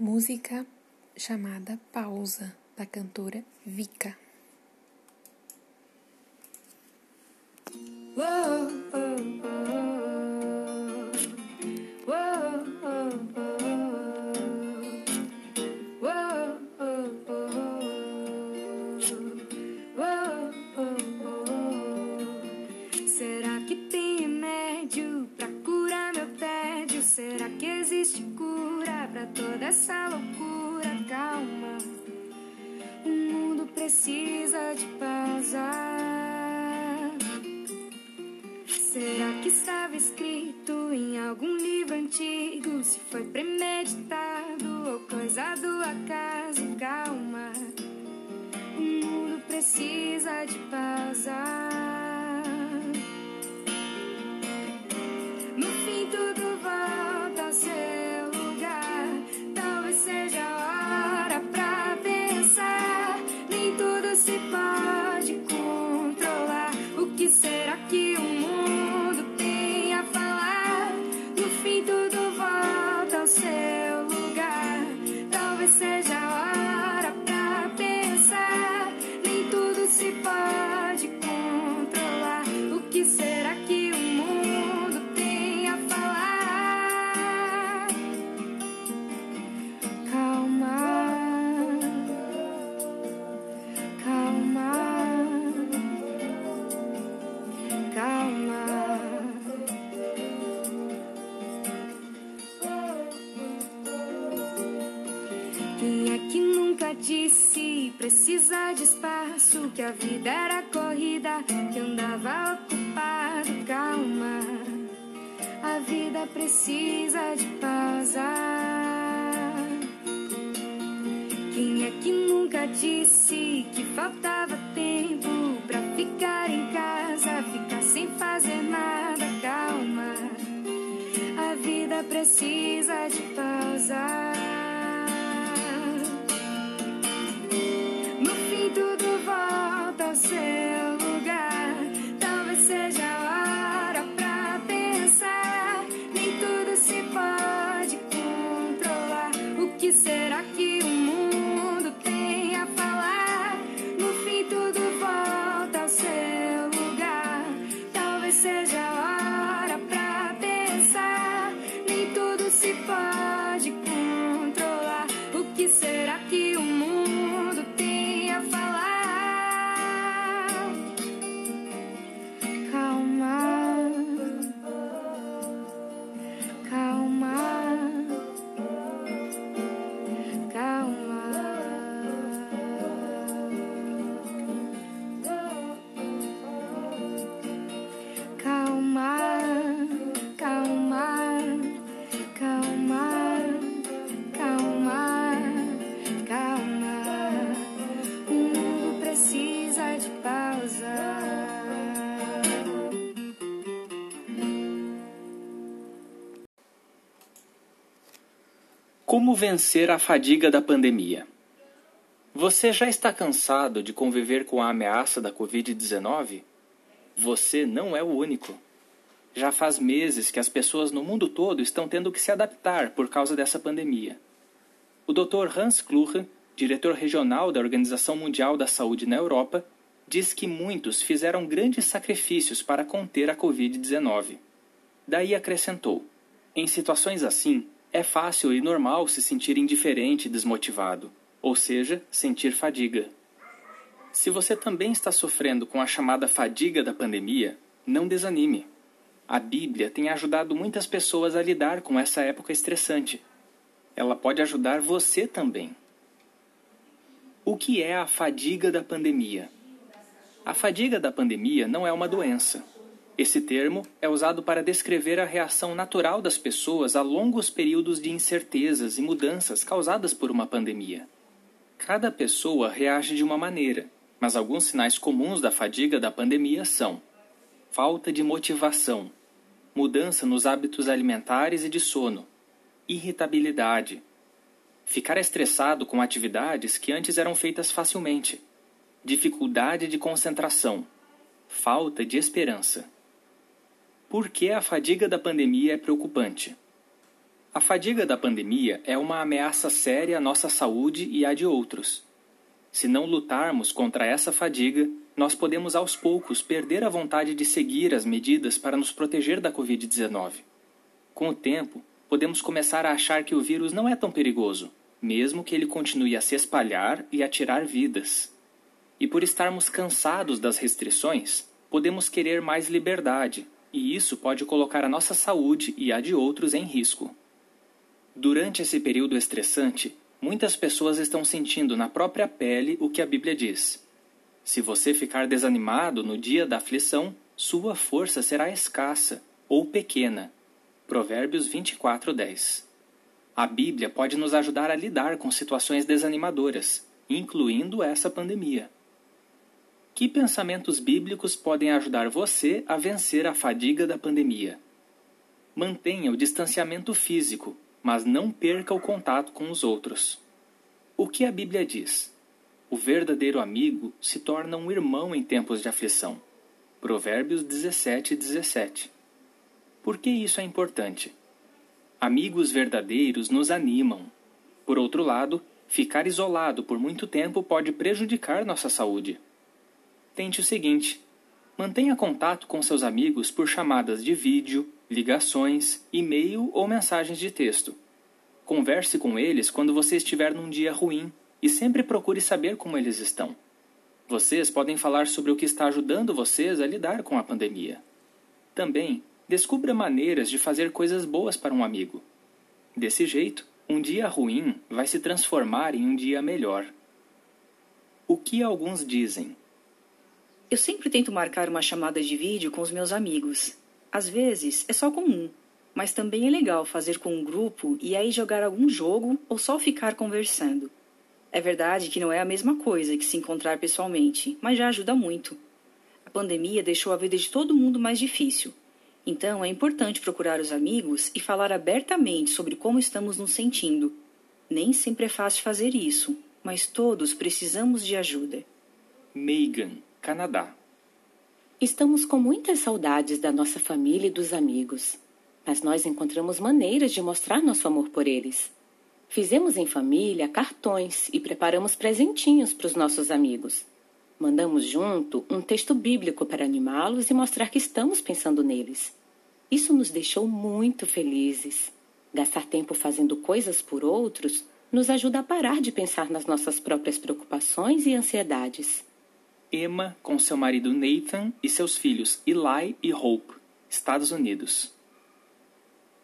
música chamada Pausa, da cantora Vika. Pra toda essa loucura? Calma, o mundo precisa de pausa. Será que estava escrito Que a vida era corrida, que andava ocupado. Calma, a vida precisa de pausa. Quem é que nunca disse que faltava tempo pra ficar em casa, ficar sem fazer nada? Calma, a vida precisa de pausa. Como vencer a fadiga da pandemia? Você já está cansado de conviver com a ameaça da Covid-19? Você não é o único. Já faz meses que as pessoas no mundo todo estão tendo que se adaptar por causa dessa pandemia. O Dr. Hans Kluge, diretor regional da Organização Mundial da Saúde na Europa, diz que muitos fizeram grandes sacrifícios para conter a Covid-19. Daí acrescentou: em situações assim, é fácil e normal se sentir indiferente e desmotivado, ou seja, sentir fadiga. Se você também está sofrendo com a chamada fadiga da pandemia, não desanime. A Bíblia tem ajudado muitas pessoas a lidar com essa época estressante. Ela pode ajudar você também. O que é a fadiga da pandemia? A fadiga da pandemia não é uma doença. Esse termo é usado para descrever a reação natural das pessoas a longos períodos de incertezas e mudanças causadas por uma pandemia. Cada pessoa reage de uma maneira, mas alguns sinais comuns da fadiga da pandemia são: falta de motivação, mudança nos hábitos alimentares e de sono, irritabilidade, ficar estressado com atividades que antes eram feitas facilmente, dificuldade de concentração, falta de esperança. Por que a fadiga da pandemia é preocupante? A fadiga da pandemia é uma ameaça séria à nossa saúde e à de outros. Se não lutarmos contra essa fadiga, nós podemos aos poucos perder a vontade de seguir as medidas para nos proteger da Covid-19. Com o tempo, podemos começar a achar que o vírus não é tão perigoso, mesmo que ele continue a se espalhar e a tirar vidas. E por estarmos cansados das restrições, podemos querer mais liberdade, e isso pode colocar a nossa saúde e a de outros em risco. Durante esse período estressante, muitas pessoas estão sentindo na própria pele o que a Bíblia diz. Se você ficar desanimado no dia da aflição, sua força será escassa ou pequena. Provérbios 24, 10. A Bíblia pode nos ajudar a lidar com situações desanimadoras, incluindo essa pandemia. Que pensamentos bíblicos podem ajudar você a vencer a fadiga da pandemia? Mantenha o distanciamento físico, mas não perca o contato com os outros. O que a Bíblia diz? O verdadeiro amigo se torna um irmão em tempos de aflição. Provérbios 17, 17. Por que isso é importante? Amigos verdadeiros nos animam. Por outro lado, ficar isolado por muito tempo pode prejudicar nossa saúde. Tente o seguinte: mantenha contato com seus amigos por chamadas de vídeo, ligações, e-mail ou mensagens de texto. Converse com eles quando você estiver num dia ruim e sempre procure saber como eles estão. Vocês podem falar sobre o que está ajudando vocês a lidar com a pandemia. Também, descubra maneiras de fazer coisas boas para um amigo. Desse jeito, um dia ruim vai se transformar em um dia melhor. O que alguns dizem? Eu sempre tento marcar uma chamada de vídeo com os meus amigos. Às vezes é só com um, mas também é legal fazer com um grupo e aí jogar algum jogo ou só ficar conversando. É verdade que não é a mesma coisa que se encontrar pessoalmente, mas já ajuda muito. A pandemia deixou a vida de todo mundo mais difícil. Então é importante procurar os amigos e falar abertamente sobre como estamos nos sentindo. Nem sempre é fácil fazer isso, mas todos precisamos de ajuda. Megan Canadá. Estamos com muitas saudades da nossa família e dos amigos, mas nós encontramos maneiras de mostrar nosso amor por eles. Fizemos em família cartões e preparamos presentinhos para os nossos amigos. Mandamos junto um texto bíblico para animá-los e mostrar que estamos pensando neles. Isso nos deixou muito felizes. Gastar tempo fazendo coisas por outros nos ajuda a parar de pensar nas nossas próprias preocupações e ansiedades. Emma com seu marido Nathan e seus filhos Eli e Hope, Estados Unidos.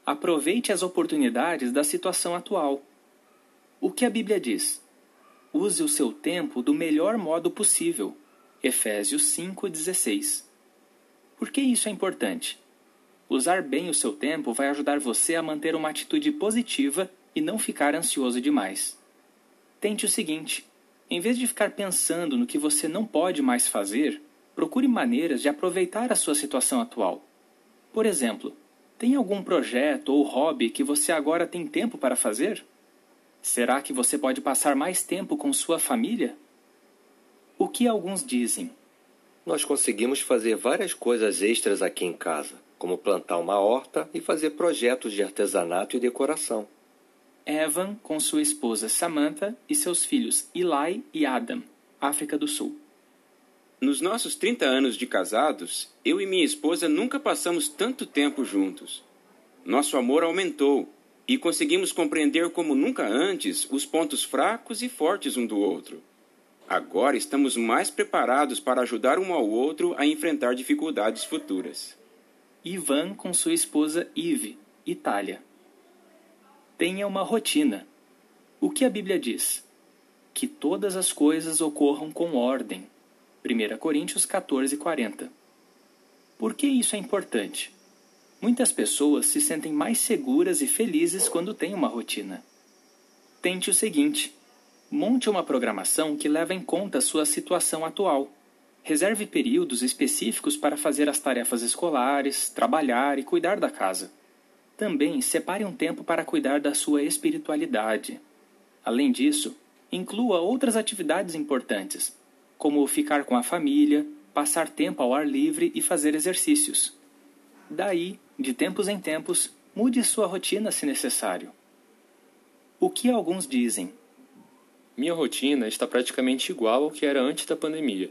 Aproveite as oportunidades da situação atual. O que a Bíblia diz? Use o seu tempo do melhor modo possível. Efésios 5:16. Por que isso é importante? Usar bem o seu tempo vai ajudar você a manter uma atitude positiva e não ficar ansioso demais. Tente o seguinte: em vez de ficar pensando no que você não pode mais fazer, procure maneiras de aproveitar a sua situação atual. Por exemplo, tem algum projeto ou hobby que você agora tem tempo para fazer? Será que você pode passar mais tempo com sua família? O que alguns dizem? Nós conseguimos fazer várias coisas extras aqui em casa, como plantar uma horta e fazer projetos de artesanato e decoração. Evan com sua esposa Samantha e seus filhos Eli e Adam, África do Sul. Nos nossos 30 anos de casados, eu e minha esposa nunca passamos tanto tempo juntos. Nosso amor aumentou e conseguimos compreender como nunca antes os pontos fracos e fortes um do outro. Agora estamos mais preparados para ajudar um ao outro a enfrentar dificuldades futuras. Ivan com sua esposa Ive, Itália. Tenha uma rotina. O que a Bíblia diz? Que todas as coisas ocorram com ordem. 1 Coríntios 14, 40. Por que isso é importante? Muitas pessoas se sentem mais seguras e felizes quando têm uma rotina. Tente o seguinte: monte uma programação que leva em conta a sua situação atual. Reserve períodos específicos para fazer as tarefas escolares, trabalhar e cuidar da casa. Também separe um tempo para cuidar da sua espiritualidade. Além disso, inclua outras atividades importantes, como ficar com a família, passar tempo ao ar livre e fazer exercícios. Daí, de tempos em tempos, Mude sua rotina se necessário. O que alguns dizem? Minha rotina está praticamente igual ao que era antes da pandemia.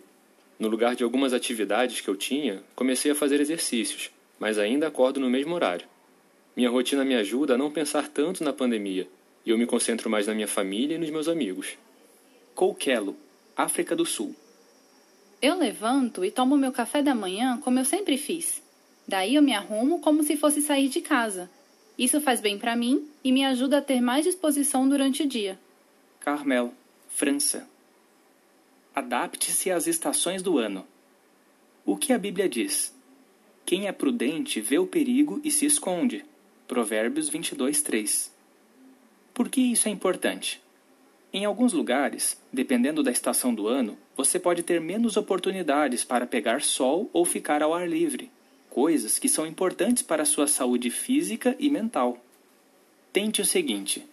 No lugar de algumas atividades que eu tinha, comecei a fazer exercícios, mas ainda acordo no mesmo horário. Minha rotina me ajuda a não pensar tanto na pandemia, e eu me concentro mais na minha família e nos meus amigos. Coquelo, África do Sul. Eu levanto e tomo meu café da manhã como eu sempre fiz. Daí eu me arrumo como se fosse sair de casa. Isso faz bem para mim e me ajuda a ter mais disposição durante o dia. Carmel, França. Adapte-se às estações do ano. O que a Bíblia diz? Quem é prudente vê o perigo e se esconde. Provérbios 22, 3. Por que isso é importante? Em alguns lugares, dependendo da estação do ano, você pode ter menos oportunidades para pegar sol ou ficar ao ar livre, coisas que são importantes para a sua saúde física e mental. Tente o seguinte: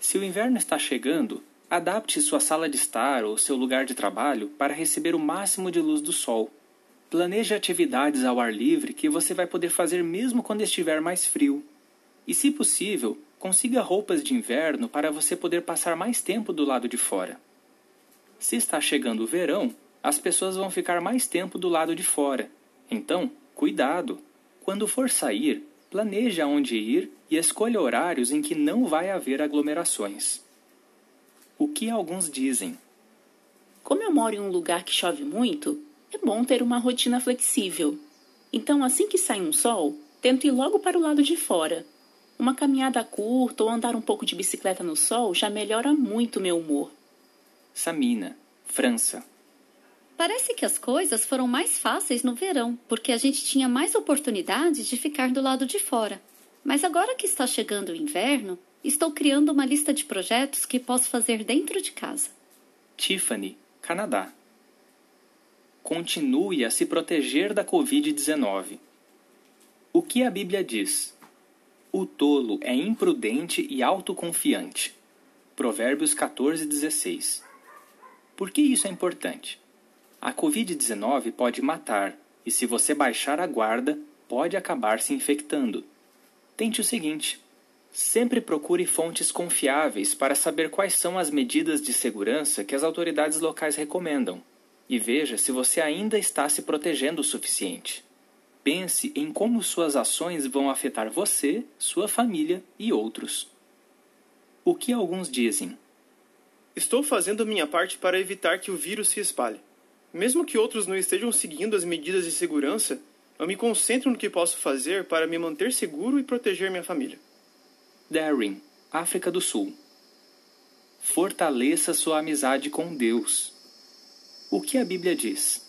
se o inverno está chegando, adapte sua sala de estar ou seu lugar de trabalho para receber o máximo de luz do sol. Planeje atividades ao ar livre que você vai poder fazer mesmo quando estiver mais frio. E, se possível, consiga roupas de inverno para você poder passar mais tempo do lado de fora. Se está chegando o verão, as pessoas vão ficar mais tempo do lado de fora. Então, cuidado! Quando for sair, planeje aonde ir e escolha horários em que não vai haver aglomerações. O que alguns dizem? Como eu moro em um lugar que chove muito, é bom ter uma rotina flexível. Então, assim que sai um sol, tento ir logo para o lado de fora. Uma caminhada curta ou andar um pouco de bicicleta no sol já melhora muito meu humor. Samina, França. Parece que as coisas foram mais fáceis no verão, porque a gente tinha mais oportunidades de ficar do lado de fora. Mas agora que está chegando o inverno, estou criando uma lista de projetos que posso fazer dentro de casa. Tiffany, Canadá. Continue a se proteger da Covid-19. O que a Bíblia diz? O tolo é imprudente e autoconfiante. Provérbios 14, 16. Por que isso é importante? A Covid-19 pode matar, e se você baixar a guarda, pode acabar se infectando. Tente o seguinte: sempre procure fontes confiáveis para saber quais são as medidas de segurança que as autoridades locais recomendam, e veja se você ainda está se protegendo o suficiente. Pense em como suas ações vão afetar você, sua família e outros. O que alguns dizem? Estou fazendo minha parte para evitar que o vírus se espalhe. Mesmo que outros não estejam seguindo as medidas de segurança, eu me concentro no que posso fazer para me manter seguro e proteger minha família. Darren, África do Sul. Fortaleça sua amizade com Deus. O que a Bíblia diz?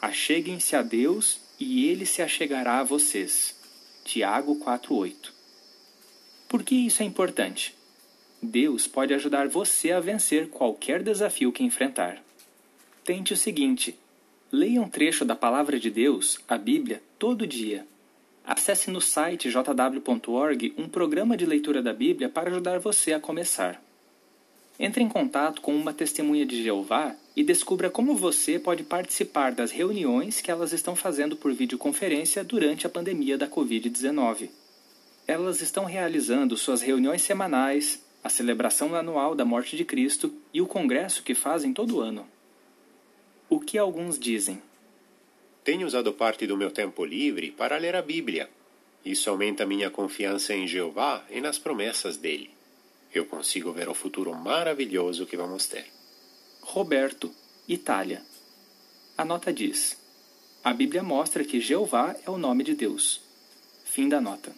Acheguem-se a Deus e ele se achegará a vocês. Tiago 4:8. Por que isso é importante? Deus pode ajudar você a vencer qualquer desafio que enfrentar tente o seguinte: leia um trecho da Palavra de Deus, a Bíblia, todo dia. Acesse no site jw.org um programa de leitura da Bíblia para ajudar você a começar. Entre em contato com uma testemunha de Jeová e descubra como você pode participar das reuniões que elas estão fazendo por videoconferência durante a pandemia da Covid-19. Elas estão realizando suas reuniões semanais, a celebração anual da morte de Cristo e o congresso que fazem todo ano. O que alguns dizem? Tenho usado parte do meu tempo livre para ler a Bíblia. Isso aumenta minha confiança em Jeová e nas promessas dele. Eu consigo ver o futuro maravilhoso que vamos ter. Roberto, Itália. A nota diz: A Bíblia mostra que Jeová é o nome de Deus. Fim da nota.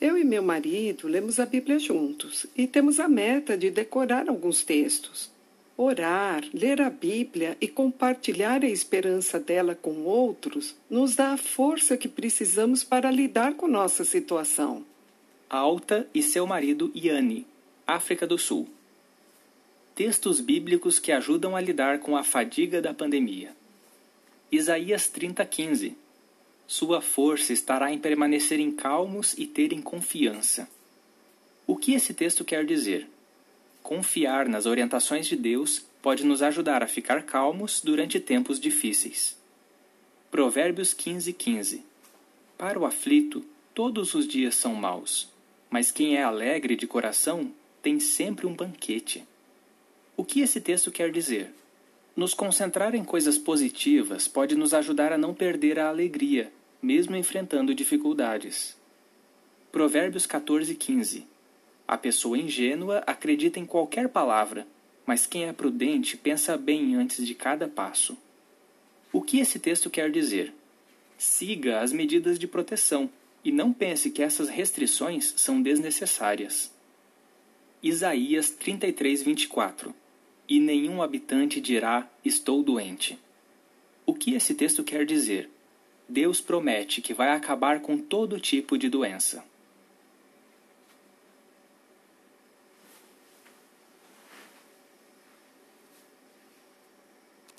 Eu e meu marido lemos a Bíblia juntos e temos a meta de decorar alguns textos. Orar, ler a Bíblia e compartilhar a esperança dela com outros nos dá a força que precisamos para lidar com nossa situação. Alta e seu marido Yanni, África do Sul. Textos bíblicos que ajudam a lidar com a fadiga da pandemia. Isaías 30:15. Sua força estará em permanecerem calmos e terem confiança. O que esse texto quer dizer? Confiar nas orientações de Deus pode nos ajudar a ficar calmos durante tempos difíceis. Provérbios 15:15 Para o aflito, todos os dias são maus, mas quem é alegre de coração tem sempre um banquete. O que esse texto quer dizer? Nos concentrar em coisas positivas pode nos ajudar a não perder a alegria, mesmo enfrentando dificuldades. Provérbios 14, 15 A pessoa ingênua acredita em qualquer palavra, mas quem é prudente pensa bem antes de cada passo. O que esse texto quer dizer? Siga as medidas de proteção e não pense que essas restrições são desnecessárias. Isaías 33, 24 E nenhum habitante dirá: Estou doente. O que esse texto quer dizer? Deus promete que vai acabar com todo tipo de doença.